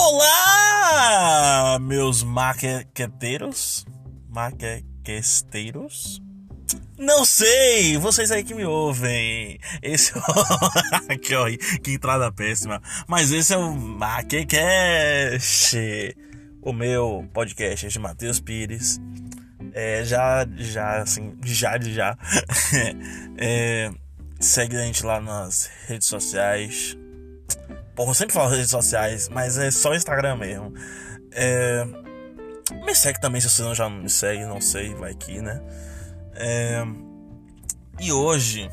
Olá, meus maqueteiros, maquesteiros. Não sei, vocês aí que me ouvem. Esse é o... que, que entrada péssima. Mas esse é o Maquecast, o meu podcast é de Matheus Pires. É, já, já, assim, já já. é, segue a gente lá nas redes sociais. Porra, eu sempre falo redes sociais, mas é só Instagram mesmo. É... Me segue também se você não já me segue, não sei, vai que, né? É... E hoje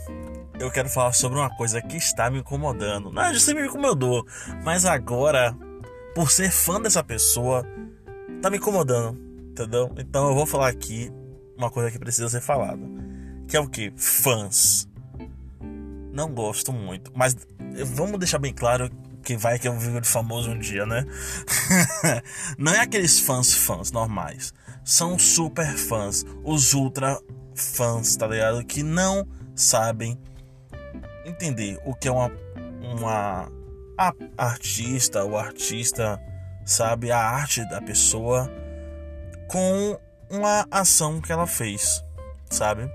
eu quero falar sobre uma coisa que está me incomodando. Não, já sempre me incomodou, mas agora, por ser fã dessa pessoa, tá me incomodando, entendeu? Então eu vou falar aqui uma coisa que precisa ser falada. Que é o que? Fãs. Não gosto muito, mas vamos deixar bem claro que vai que eu vivo de famoso um dia, né? não é aqueles fãs fãs normais. São super fãs, os ultra fãs, tá ligado? Que não sabem entender o que é uma uma a artista, o artista sabe a arte da pessoa com uma ação que ela fez, sabe?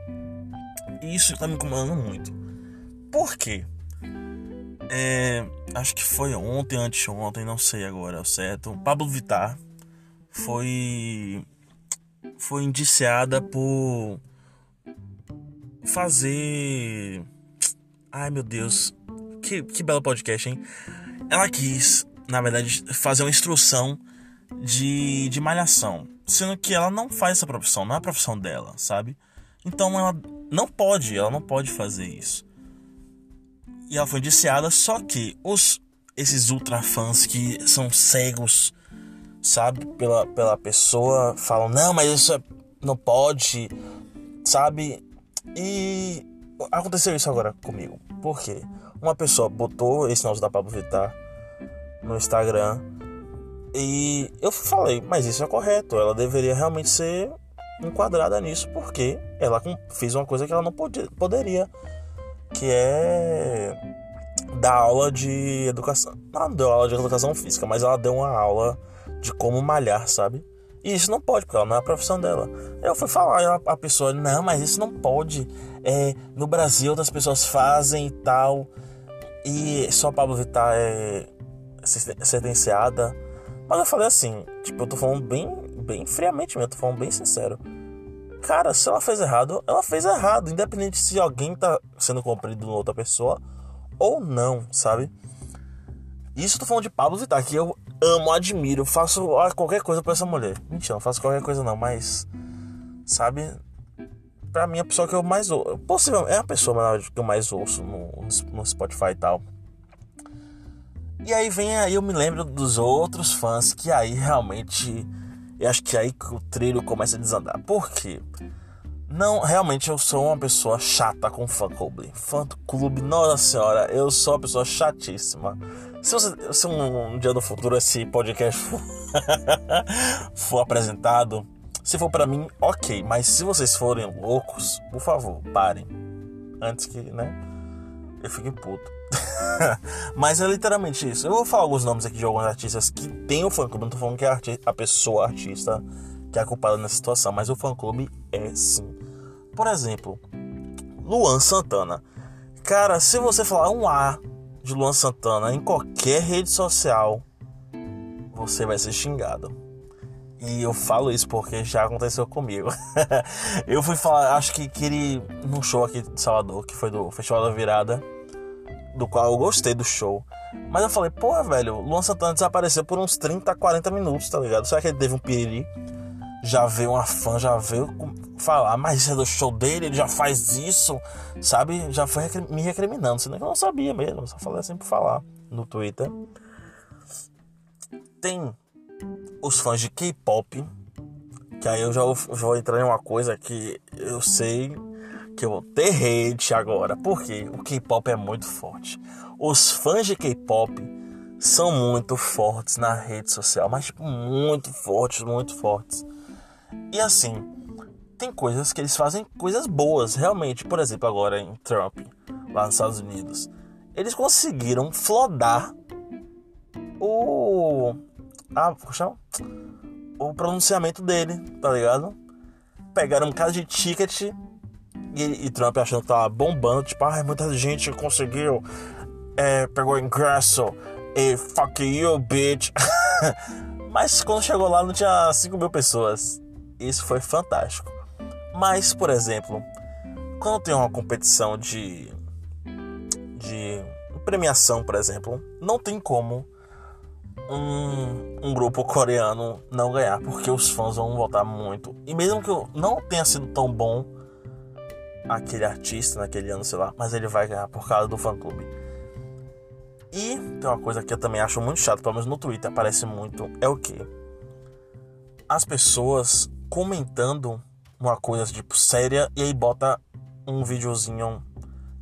E isso tá me incomodando muito. Por quê? É, acho que foi ontem, antes ontem, não sei agora, certo? Pablo Vittar foi foi indiciada por fazer ai meu Deus, que, que belo podcast, hein? Ela quis, na verdade, fazer uma instrução de, de malhação, sendo que ela não faz essa profissão, não é a profissão dela, sabe? Então ela não pode, ela não pode fazer isso e ela foi indiciada, só que os esses ultra fãs que são cegos, sabe, pela, pela pessoa, falam: "Não, mas isso é, não pode", sabe? E aconteceu isso agora comigo. Por quê? Uma pessoa botou esse nosso da Pablo Vittar no Instagram e eu falei, mas isso é correto, ela deveria realmente ser enquadrada nisso, porque ela fez uma coisa que ela não podia, poderia que é dar aula de educação. Ela não deu aula de educação física, mas ela deu uma aula de como malhar, sabe? E isso não pode, porque ela não é a profissão dela. Eu fui falar, a, a pessoa, não, mas isso não pode. É, no Brasil outras pessoas fazem e tal. E só Pablo Vittar é sentenciada. Mas eu falei assim, tipo, eu tô falando bem, bem friamente mesmo, eu tô falando bem sincero. Cara, se ela fez errado, ela fez errado, independente se alguém tá sendo cumprido por outra pessoa ou não, sabe? Isso eu tô falando de Pablo Vittar, que eu amo, admiro, faço qualquer coisa pra essa mulher. Mentira, não faço qualquer coisa não, mas. Sabe? Pra mim, a pessoa que eu mais ouço. Possivelmente, é a pessoa que eu mais ouço no, no Spotify e tal. E aí vem aí, eu me lembro dos outros fãs que aí realmente eu acho que é aí que o trilho começa a desandar. Por quê? Não, realmente eu sou uma pessoa chata com fã clube. Fã clube, nossa senhora, eu sou uma pessoa chatíssima. Se, você, se um, um dia no futuro esse podcast for, for apresentado, se for para mim, ok. Mas se vocês forem loucos, por favor, parem. Antes que, né, eu fique puto. Mas é literalmente isso. Eu vou falar alguns nomes aqui de alguns artistas que tem o fã-clube. Não tô falando que é a pessoa, a artista, que é culpada nessa situação. Mas o fã-clube é sim. Por exemplo, Luan Santana. Cara, se você falar um A de Luan Santana em qualquer rede social, você vai ser xingado. E eu falo isso porque já aconteceu comigo. eu fui falar, acho que, que ele, num show aqui de Salvador, que foi do Festival da Virada, do qual eu gostei do show. Mas eu falei, porra, velho, Luan Santana desapareceu por uns 30, 40 minutos, tá ligado? Será que ele teve um piriri? Já veio uma fã, já veio falar, mas isso é do show dele, ele já faz isso, sabe? Já foi me recriminando, sendo que eu não sabia mesmo, só falei assim por falar no Twitter. Tem os fãs de K-pop, que aí eu já vou, já vou entrar em uma coisa que eu sei que eu vou ter hate agora, porque o K-pop é muito forte. Os fãs de K-pop são muito fortes na rede social, mas tipo, muito fortes, muito fortes. E assim, tem coisas que eles fazem coisas boas, realmente. Por exemplo, agora em Trump, lá nos Estados Unidos, eles conseguiram flodar o Ah, chama? O pronunciamento dele, tá ligado? Pegaram um cara de ticket e, e Trump achando que tava bombando, tipo, ah, muita gente conseguiu, é, pegou ingresso e fuck you, bitch. Mas quando chegou lá não tinha 5 mil pessoas. Isso foi fantástico. Mas, por exemplo, quando tem uma competição de, de premiação, por exemplo, não tem como um, um grupo coreano não ganhar, porque os fãs vão votar muito. E mesmo que não tenha sido tão bom aquele artista naquele ano, sei lá, mas ele vai ganhar por causa do fã clube. E tem uma coisa que eu também acho muito chato, pelo menos no Twitter aparece muito, é o que? As pessoas comentando uma coisa tipo séria e aí bota um videozinho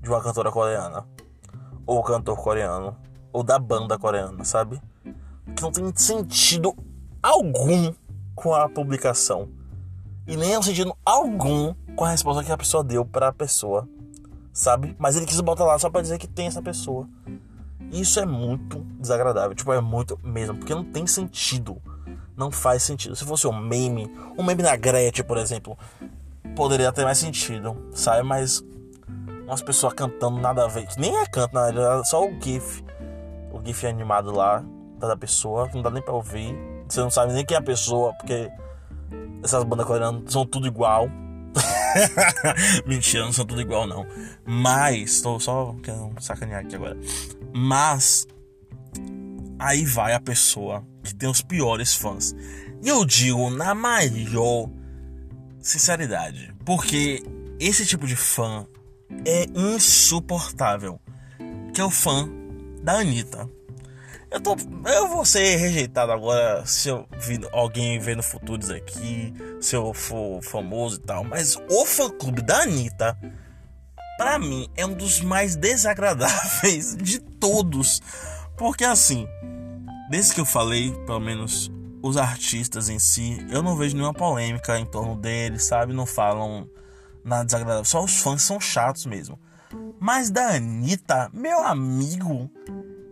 de uma cantora coreana ou cantor coreano ou da banda coreana, sabe? Que não tem sentido algum com a publicação e nem é sentido algum com a resposta que a pessoa deu para a pessoa, sabe? Mas ele quis botar lá só para dizer que tem essa pessoa. Isso é muito desagradável, tipo, é muito mesmo, porque não tem sentido. Não faz sentido. Se fosse um meme, um meme da Gretchen, por exemplo, poderia ter mais sentido, sabe? Mas umas pessoas cantando nada a ver, nem é canto, na verdade, é só o GIF. O GIF animado lá da pessoa, que não dá nem pra ouvir. Você não sabe nem quem é a pessoa, porque essas bandas coreanas são tudo igual. Mentira, não são tudo igual, não. Mas, estou só querendo sacanear aqui agora. Mas aí vai a pessoa que tem os piores fãs. E eu digo na maior sinceridade, porque esse tipo de fã é insuportável, que é o fã da Anitta. Eu, tô, eu vou ser rejeitado agora se eu vir alguém vendo futuros aqui, se eu for famoso e tal, mas o fã clube da Anitta para mim é um dos mais desagradáveis de todos. Porque assim, desde que eu falei, pelo menos os artistas em si, eu não vejo nenhuma polêmica em torno deles, sabe? Não falam nada desagradável. Só os fãs são chatos mesmo. Mas da Anitta, meu amigo,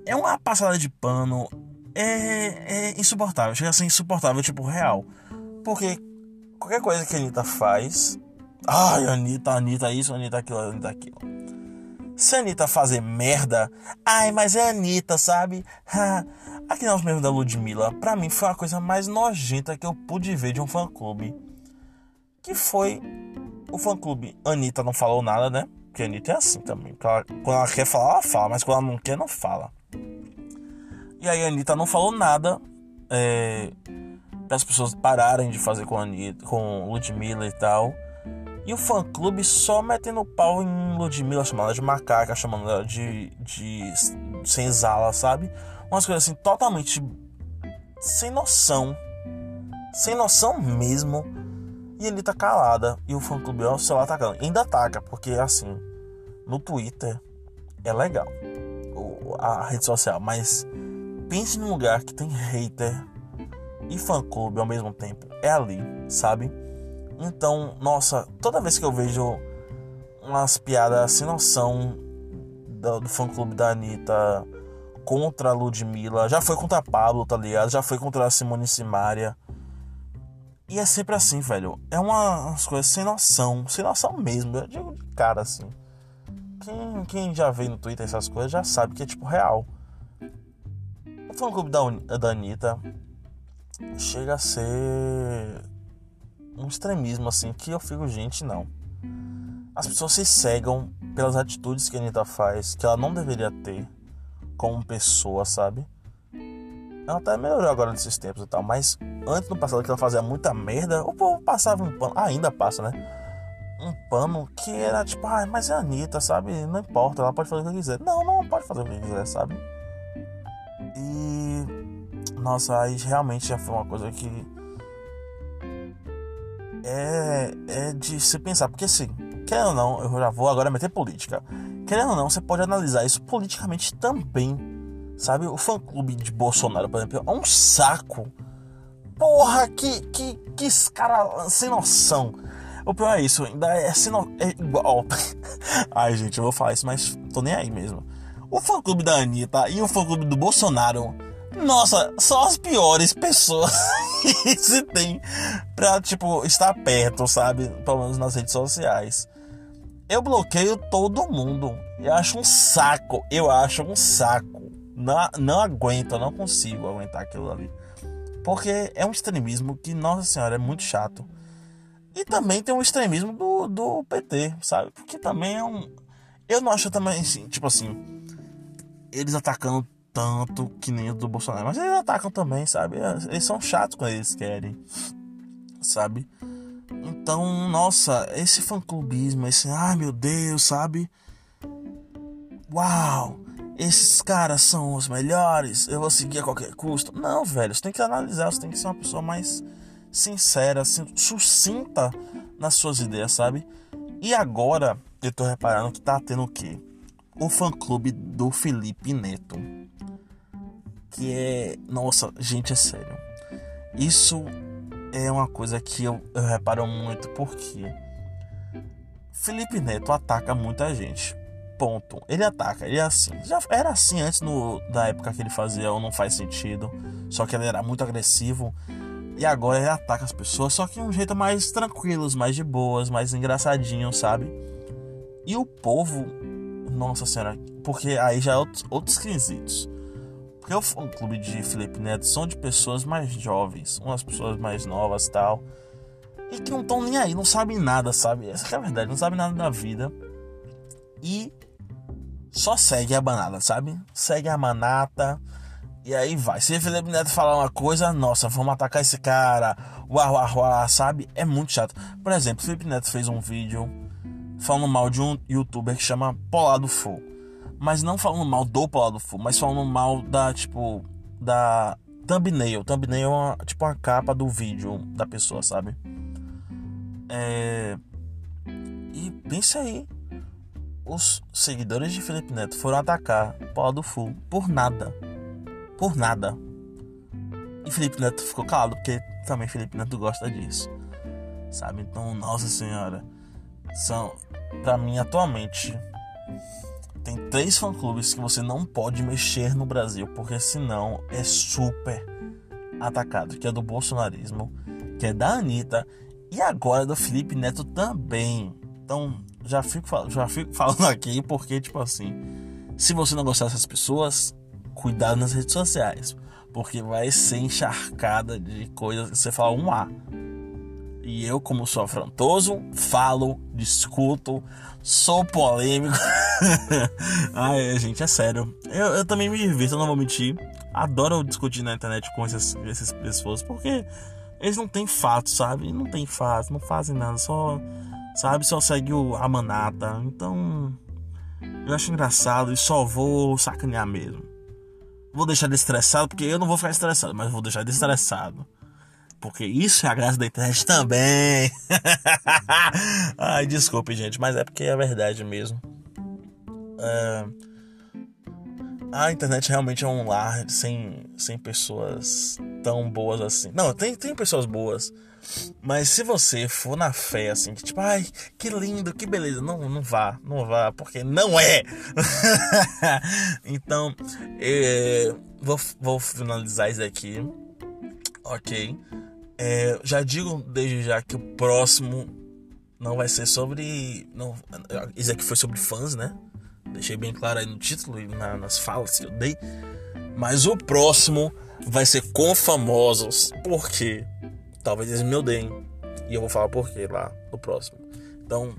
é uma passada de pano. É, é insuportável. Chega a ser insuportável, tipo, real. Porque qualquer coisa que a Anitta faz, Ai, Anitta, Anitta isso, Anitta aquilo, Anitta aquilo. Se a Anitta fazer merda, ai, mas é a Anitta, sabe? Aqui nós mesmo da Ludmilla, pra mim foi a coisa mais nojenta que eu pude ver de um fã-clube. Que foi o fã-clube. Anitta não falou nada, né? Porque a Anitta é assim também. Quando ela quer falar, ela fala, mas quando ela não quer, não fala. E aí a Anitta não falou nada. É, para as pessoas pararem de fazer com a Anitta, com Ludmilla e tal. E o fã clube só metendo pau em Ludmilla, chamando ela de macaca, chamando ela de, de senzala, sabe? Umas coisas assim totalmente sem noção. Sem noção mesmo. E ele tá calada. E o fã clube, ó, o celular atacando. Ainda ataca, porque assim, no Twitter é legal. A rede social, mas pense num lugar que tem hater e fã clube ao mesmo tempo. É ali, sabe? Então, nossa, toda vez que eu vejo umas piadas sem noção do, do fã clube da Anitta contra a Ludmilla, já foi contra a Pablo, tá ligado? Já foi contra a Simone Simaria. E é sempre assim, velho. É uma, umas coisas sem noção, sem noção mesmo. Eu digo de cara assim. Quem, quem já vê no Twitter essas coisas já sabe que é tipo real. Fã clube da, da Anitta chega a ser um extremismo assim que eu fico, gente, não. As pessoas se cegam pelas atitudes que a Anitta faz, que ela não deveria ter como pessoa, sabe? Ela até melhorou agora nesses tempos e tal, mas antes no passado que ela fazia muita merda, o povo passava um pano, ainda passa, né? Um pano que era tipo, ah, mas é a Anitta, sabe? Não importa, ela pode fazer o que quiser. Não, não pode fazer o que quiser, sabe? E. Nossa, aí realmente já foi uma coisa que é, é de se pensar, porque assim, querendo ou não, eu já vou agora meter política. Querendo ou não, você pode analisar isso politicamente também. Sabe, o fã clube de Bolsonaro, por exemplo, é um saco. Porra, que, que, que cara sem noção. O pior é isso, ainda é, sem no... é igual. Ai, gente, eu vou falar isso, mas tô nem aí mesmo. O fã clube da Anitta e o fã clube do Bolsonaro Nossa, só as piores pessoas que se tem pra, tipo, estar perto, sabe? Pelo menos nas redes sociais. Eu bloqueio todo mundo. Eu acho um saco. Eu acho um saco. Não, não aguento, não consigo aguentar aquilo ali. Porque é um extremismo que, nossa senhora, é muito chato. E também tem um extremismo do, do PT, sabe? Porque também é um. Eu não acho também, assim, tipo assim. Eles atacando tanto que nem o do Bolsonaro. Mas eles atacam também, sabe? Eles são chatos quando eles querem, sabe? Então, nossa, esse fã-clubismo, esse, ai meu Deus, sabe? Uau, esses caras são os melhores, eu vou seguir a qualquer custo. Não, velho, você tem que analisar, você tem que ser uma pessoa mais sincera, assim, sucinta nas suas ideias, sabe? E agora eu tô reparando que tá tendo o quê? O fã-clube do Felipe Neto. Que é. Nossa, gente, é sério. Isso é uma coisa que eu, eu reparo muito porque Felipe Neto ataca muita gente. Ponto. Ele ataca, ele é assim. Já era assim antes no, da época que ele fazia o Não Faz Sentido. Só que ele era muito agressivo. E agora ele ataca as pessoas, só que de um jeito mais tranquilos, mais de boas, mais engraçadinho, sabe? E o povo, nossa senhora, porque aí já é outros, outros quesitos. Porque o fã clube de Felipe Neto são de pessoas mais jovens, umas pessoas mais novas tal. E que não estão nem aí, não sabem nada, sabe? Essa é a verdade, não sabem nada da vida. E só segue a banada, sabe? Segue a manata. E aí vai. Se Felipe Neto falar uma coisa, nossa, vamos atacar esse cara. Uau, uau, uau, sabe? É muito chato. Por exemplo, Felipe Neto fez um vídeo falando mal de um youtuber que chama Polado Full mas não falando mal do Paulo Full, mas falando mal da, tipo, da thumbnail. Thumbnail é uma, tipo a capa do vídeo da pessoa, sabe? É... E pense aí, os seguidores de Felipe Neto foram atacar Paulo do Full por nada. Por nada. E Felipe Neto ficou calado, porque também Felipe Neto gosta disso. Sabe? Então, nossa senhora. São, pra mim, atualmente, tem três fã-clubes que você não pode mexer no Brasil, porque senão é super atacado, que é do bolsonarismo, que é da Anitta e agora do Felipe Neto também. Então, já fico, já fico falando aqui porque, tipo assim, se você não gostar dessas pessoas, cuidado nas redes sociais, porque vai ser encharcada de coisas que você fala um A. E eu, como sou afrontoso, falo, discuto, sou polêmico. Ai, gente, é sério. Eu, eu também me divirto, não vou mentir. Adoro discutir na internet com essas, essas pessoas, porque eles não têm fato, sabe? Não tem fato, não fazem nada, só, sabe? Só segue a manata. Então, eu acho engraçado e só vou sacanear mesmo. Vou deixar de estressado, porque eu não vou ficar estressado, mas vou deixar de estressado. Porque isso é a graça da internet também. Ai, desculpe, gente, mas é porque é verdade mesmo. É... A internet realmente é um lar sem, sem pessoas tão boas assim. Não, tem, tem pessoas boas. Mas se você for na fé, assim, que tipo, ai, que lindo, que beleza. Não, não vá, não vá, porque não é. então, é, vou, vou finalizar isso aqui. Ok. É, já digo desde já que o próximo não vai ser sobre. Não, isso aqui foi sobre fãs, né? Deixei bem claro aí no título e na, nas falas que eu dei. Mas o próximo vai ser com famosos. Por quê? Talvez eles me odeiem. E eu vou falar por quê lá no próximo. Então,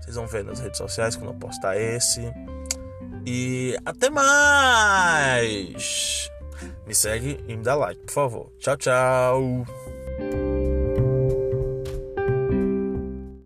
vocês vão ver nas redes sociais quando eu postar esse. E até mais! Me segue e me dá like, por favor. Tchau, tchau! Thank you.